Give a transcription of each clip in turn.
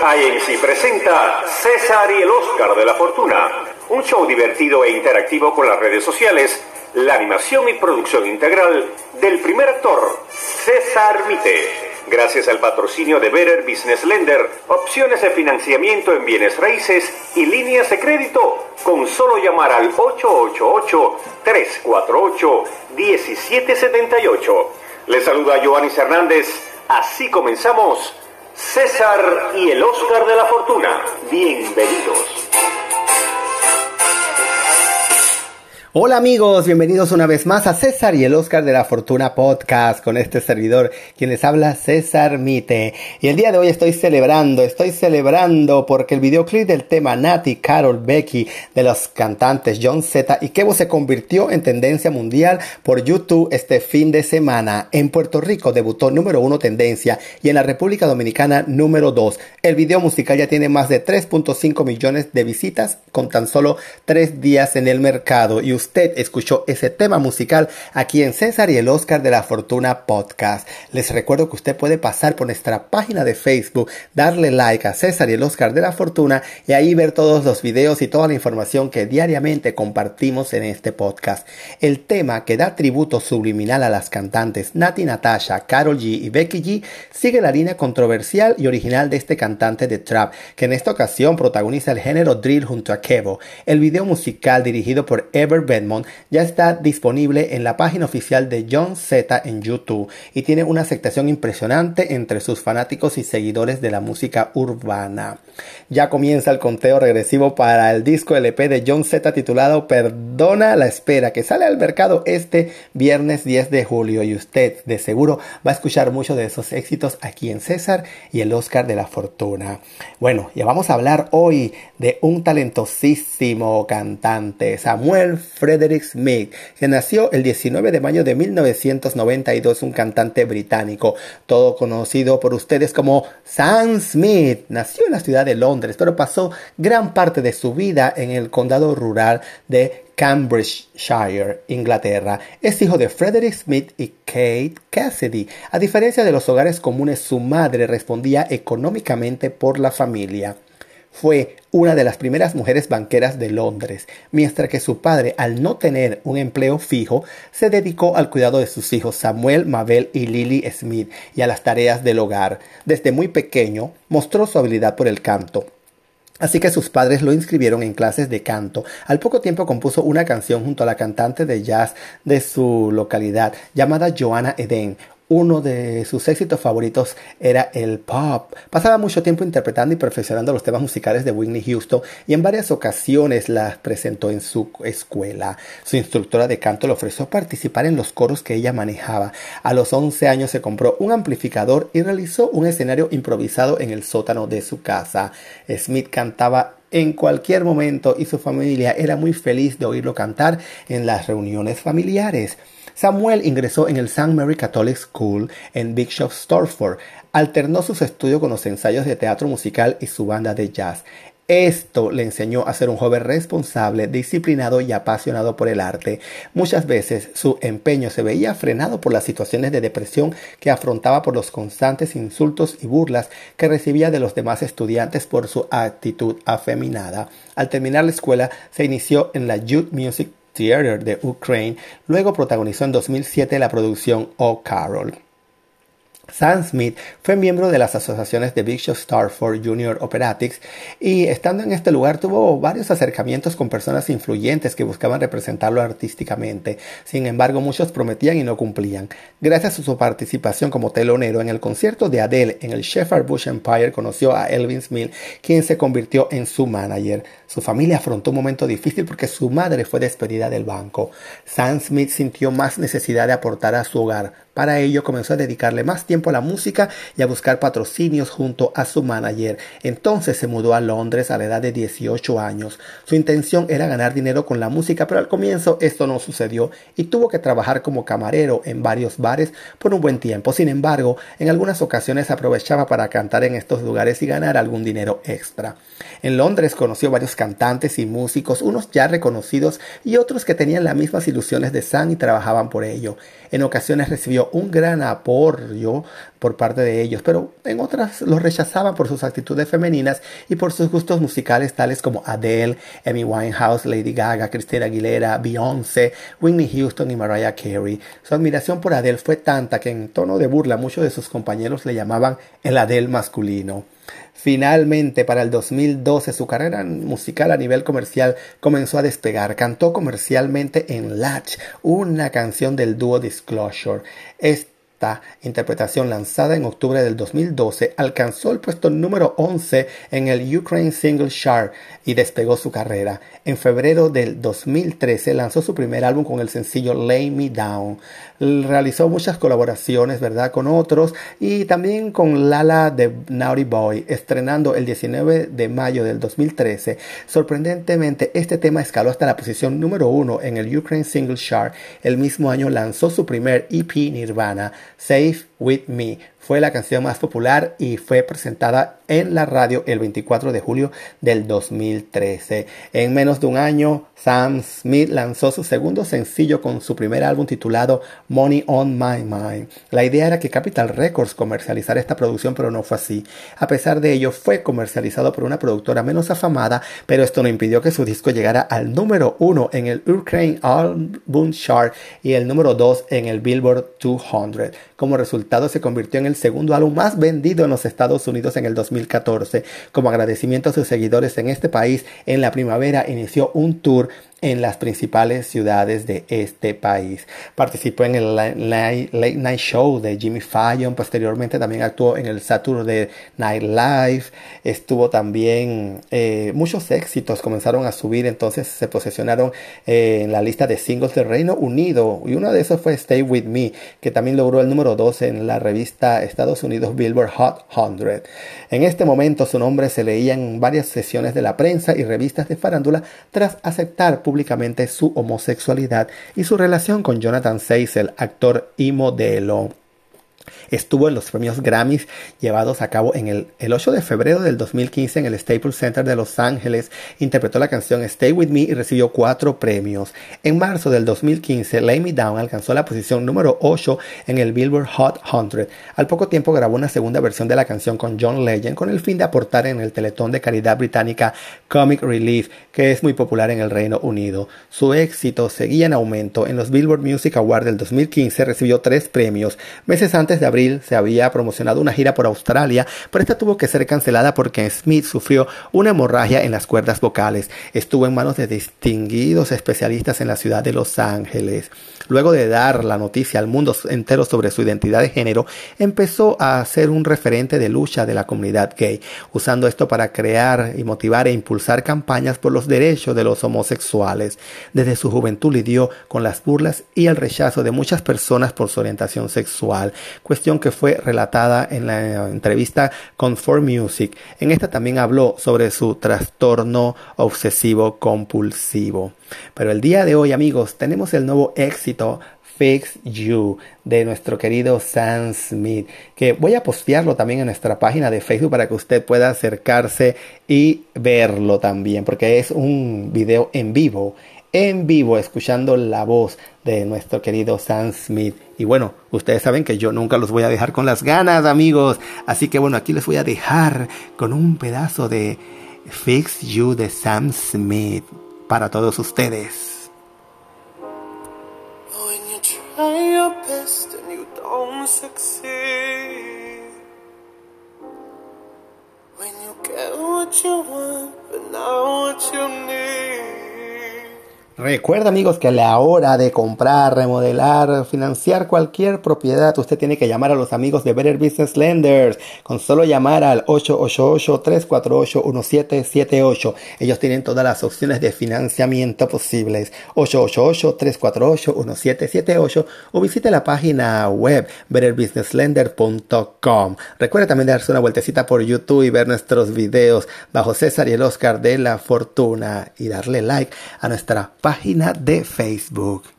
INC presenta César y el Oscar de la Fortuna, un show divertido e interactivo con las redes sociales, la animación y producción integral del primer actor, César Mite. Gracias al patrocinio de Better Business Lender, opciones de financiamiento en bienes raíces y líneas de crédito, con solo llamar al 888-348-1778. Les saluda Joanis Hernández. Así comenzamos César y el Oscar de la Fortuna. Bienvenidos. Hola amigos, bienvenidos una vez más a César y el Oscar de la Fortuna Podcast con este servidor, quien les habla César Mite. Y el día de hoy estoy celebrando, estoy celebrando porque el videoclip del tema Nati, Carol, Becky de los cantantes John Z y Kevo se convirtió en tendencia mundial por YouTube este fin de semana. En Puerto Rico debutó número uno tendencia y en la República Dominicana número dos. El video musical ya tiene más de 3.5 millones de visitas con tan solo tres días en el mercado y escuchó ese tema musical aquí en César y el Oscar de la Fortuna Podcast. Les recuerdo que usted puede pasar por nuestra página de Facebook, darle like a César y el Oscar de la Fortuna y ahí ver todos los videos y toda la información que diariamente compartimos en este podcast. El tema que da tributo subliminal a las cantantes Nati Natasha, Carol G y Becky G sigue la línea controversial y original de este cantante de trap, que en esta ocasión protagoniza el género drill junto a Kevo. El video musical dirigido por Ever Redmond ya está disponible en la página oficial de John Z en YouTube y tiene una aceptación impresionante entre sus fanáticos y seguidores de la música urbana. Ya comienza el conteo regresivo para el disco LP de John Z titulado Perdona la espera que sale al mercado este viernes 10 de julio y usted de seguro va a escuchar muchos de esos éxitos aquí en César y el Oscar de la Fortuna. Bueno, ya vamos a hablar hoy de un talentosísimo cantante, Samuel Frederick Smith, que nació el 19 de mayo de 1992, un cantante británico, todo conocido por ustedes como Sam Smith. Nació en la ciudad de Londres, pero pasó gran parte de su vida en el condado rural de Cambridgeshire, Inglaterra. Es hijo de Frederick Smith y Kate Cassidy. A diferencia de los hogares comunes, su madre respondía económicamente por la familia. Fue una de las primeras mujeres banqueras de Londres, mientras que su padre, al no tener un empleo fijo, se dedicó al cuidado de sus hijos Samuel, Mabel y Lily Smith y a las tareas del hogar. Desde muy pequeño mostró su habilidad por el canto. Así que sus padres lo inscribieron en clases de canto. Al poco tiempo compuso una canción junto a la cantante de jazz de su localidad llamada Joanna Eden, uno de sus éxitos favoritos era el pop. Pasaba mucho tiempo interpretando y perfeccionando los temas musicales de Whitney Houston y en varias ocasiones las presentó en su escuela. Su instructora de canto le ofreció participar en los coros que ella manejaba. A los 11 años se compró un amplificador y realizó un escenario improvisado en el sótano de su casa. Smith cantaba en cualquier momento y su familia era muy feliz de oírlo cantar en las reuniones familiares. Samuel ingresó en el St. Mary Catholic School en Bishop Stortford. Alternó sus estudios con los ensayos de teatro musical y su banda de jazz. Esto le enseñó a ser un joven responsable, disciplinado y apasionado por el arte. Muchas veces su empeño se veía frenado por las situaciones de depresión que afrontaba por los constantes insultos y burlas que recibía de los demás estudiantes por su actitud afeminada. Al terminar la escuela se inició en la Youth Music Theater de Ukraine, luego protagonizó en 2007 la producción Oh Carol. Sam Smith fue miembro de las asociaciones de Bishop Starford Junior Operatics y estando en este lugar tuvo varios acercamientos con personas influyentes que buscaban representarlo artísticamente. Sin embargo, muchos prometían y no cumplían. Gracias a su participación como telonero en el concierto de Adele en el Shepherd Bush Empire, conoció a Elvin Smith, quien se convirtió en su manager. Su familia afrontó un momento difícil porque su madre fue despedida del banco. Sam Smith sintió más necesidad de aportar a su hogar. Para ello comenzó a dedicarle más tiempo a la música y a buscar patrocinios junto a su manager. Entonces se mudó a Londres a la edad de 18 años. Su intención era ganar dinero con la música, pero al comienzo esto no sucedió y tuvo que trabajar como camarero en varios bares por un buen tiempo. Sin embargo, en algunas ocasiones aprovechaba para cantar en estos lugares y ganar algún dinero extra. En Londres conoció varios cantantes y músicos, unos ya reconocidos y otros que tenían las mismas ilusiones de Sam y trabajaban por ello. En ocasiones recibió un gran apoyo por parte de ellos, pero en otras los rechazaban por sus actitudes femeninas y por sus gustos musicales tales como Adele, Amy Winehouse, Lady Gaga, Christina Aguilera, Beyoncé, Whitney Houston y Mariah Carey. Su admiración por Adele fue tanta que en tono de burla muchos de sus compañeros le llamaban el Adele masculino. Finalmente, para el 2012, su carrera musical a nivel comercial comenzó a despegar. Cantó comercialmente en Latch, una canción del dúo Disclosure. Interpretación lanzada en octubre del 2012 alcanzó el puesto número 11 en el Ukraine Single Chart y despegó su carrera. En febrero del 2013 lanzó su primer álbum con el sencillo Lay Me Down. Realizó muchas colaboraciones, ¿verdad?, con otros y también con Lala de Naughty Boy, estrenando el 19 de mayo del 2013. Sorprendentemente, este tema escaló hasta la posición número 1 en el Ukraine Single Chart. El mismo año lanzó su primer EP Nirvana, Safe With Me. Fue la canción más popular y fue presentada en la radio el 24 de julio del 2013. En menos de un año, Sam Smith lanzó su segundo sencillo con su primer álbum titulado Money on My Mind. La idea era que Capital Records comercializara esta producción, pero no fue así. A pesar de ello, fue comercializado por una productora menos afamada, pero esto no impidió que su disco llegara al número uno en el Ukraine Album Chart y el número 2 en el Billboard 200. Como resultado, se convirtió en el segundo álbum más vendido en los Estados Unidos en el 2014. Como agradecimiento a sus seguidores en este país, en la primavera inició un tour en las principales ciudades de este país. Participó en el Late Night Show de Jimmy Fallon, posteriormente también actuó en el Saturday Night Live, estuvo también eh, muchos éxitos comenzaron a subir, entonces se posesionaron eh, en la lista de singles del Reino Unido y uno de esos fue Stay With Me, que también logró el número 2 en la revista Estados Unidos Billboard Hot 100. En este momento su nombre se leía en varias sesiones de la prensa y revistas de farándula tras aceptar públicamente su homosexualidad y su relación con Jonathan Seisel, actor y modelo. Estuvo en los premios Grammys llevados a cabo en el, el 8 de febrero del 2015 en el Staples Center de Los Ángeles. Interpretó la canción Stay With Me y recibió cuatro premios. En marzo del 2015, Lay Me Down alcanzó la posición número 8 en el Billboard Hot 100. Al poco tiempo grabó una segunda versión de la canción con John Legend con el fin de aportar en el teletón de caridad británica Comic Relief, que es muy popular en el Reino Unido. Su éxito seguía en aumento. En los Billboard Music Awards del 2015 recibió tres premios. Meses antes de abril se había promocionado una gira por Australia, pero esta tuvo que ser cancelada porque Smith sufrió una hemorragia en las cuerdas vocales. Estuvo en manos de distinguidos especialistas en la ciudad de Los Ángeles. Luego de dar la noticia al mundo entero sobre su identidad de género, empezó a ser un referente de lucha de la comunidad gay, usando esto para crear y motivar e impulsar campañas por los derechos de los homosexuales. Desde su juventud lidió con las burlas y el rechazo de muchas personas por su orientación sexual, cuestión que fue relatada en la entrevista con For Music. En esta también habló sobre su trastorno obsesivo compulsivo. Pero el día de hoy, amigos, tenemos el nuevo éxito Fix You de nuestro querido Sam Smith, que voy a postearlo también en nuestra página de Facebook para que usted pueda acercarse y verlo también, porque es un video en vivo, en vivo, escuchando la voz de nuestro querido Sam Smith. Y bueno, ustedes saben que yo nunca los voy a dejar con las ganas, amigos. Así que bueno, aquí les voy a dejar con un pedazo de Fix You de Sam Smith para todos ustedes. When you get what you want, but what you need. Recuerda amigos que a la hora de comprar, remodelar, financiar cualquier propiedad, usted tiene que llamar a los amigos de Better Business Lenders. Con solo llamar al 888-348-1778. Ellos tienen todas las opciones de financiamiento posibles. 888-348-1778 o visite la página web betterbusinesslender.com. Recuerda también darse una vueltecita por YouTube y ver nuestros videos bajo César y el Oscar de la Fortuna y darle like a nuestra página página de Facebook.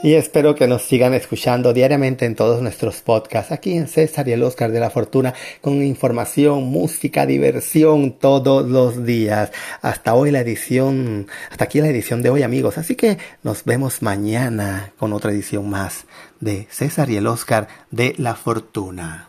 Y espero que nos sigan escuchando diariamente en todos nuestros podcasts, aquí en César y el Oscar de la Fortuna, con información, música, diversión todos los días. Hasta hoy la edición, hasta aquí la edición de hoy amigos. Así que nos vemos mañana con otra edición más de César y el Oscar de la Fortuna.